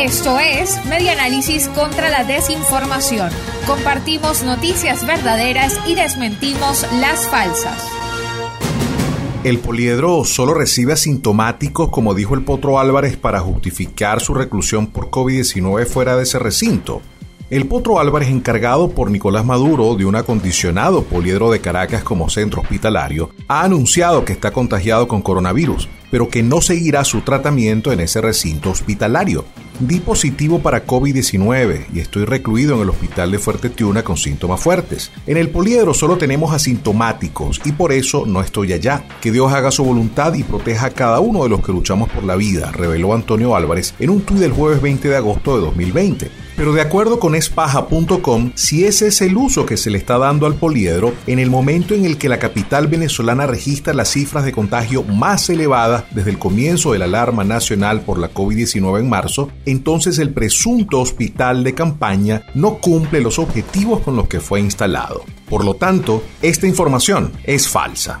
Esto es Medianálisis contra la desinformación. Compartimos noticias verdaderas y desmentimos las falsas. El poliedro solo recibe asintomáticos, como dijo el Potro Álvarez, para justificar su reclusión por COVID-19 fuera de ese recinto. El Potro Álvarez, encargado por Nicolás Maduro de un acondicionado poliedro de Caracas como centro hospitalario, ha anunciado que está contagiado con coronavirus, pero que no seguirá su tratamiento en ese recinto hospitalario. Di positivo para COVID-19 y estoy recluido en el hospital de Fuerte Tiuna con síntomas fuertes. En el poliedro solo tenemos asintomáticos y por eso no estoy allá. Que Dios haga su voluntad y proteja a cada uno de los que luchamos por la vida, reveló Antonio Álvarez en un tuit del jueves 20 de agosto de 2020. Pero de acuerdo con espaja.com, si ese es el uso que se le está dando al poliedro, en el momento en el que la capital venezolana registra las cifras de contagio más elevadas desde el comienzo de la alarma nacional por la COVID-19 en marzo, entonces el presunto hospital de campaña no cumple los objetivos con los que fue instalado. Por lo tanto, esta información es falsa.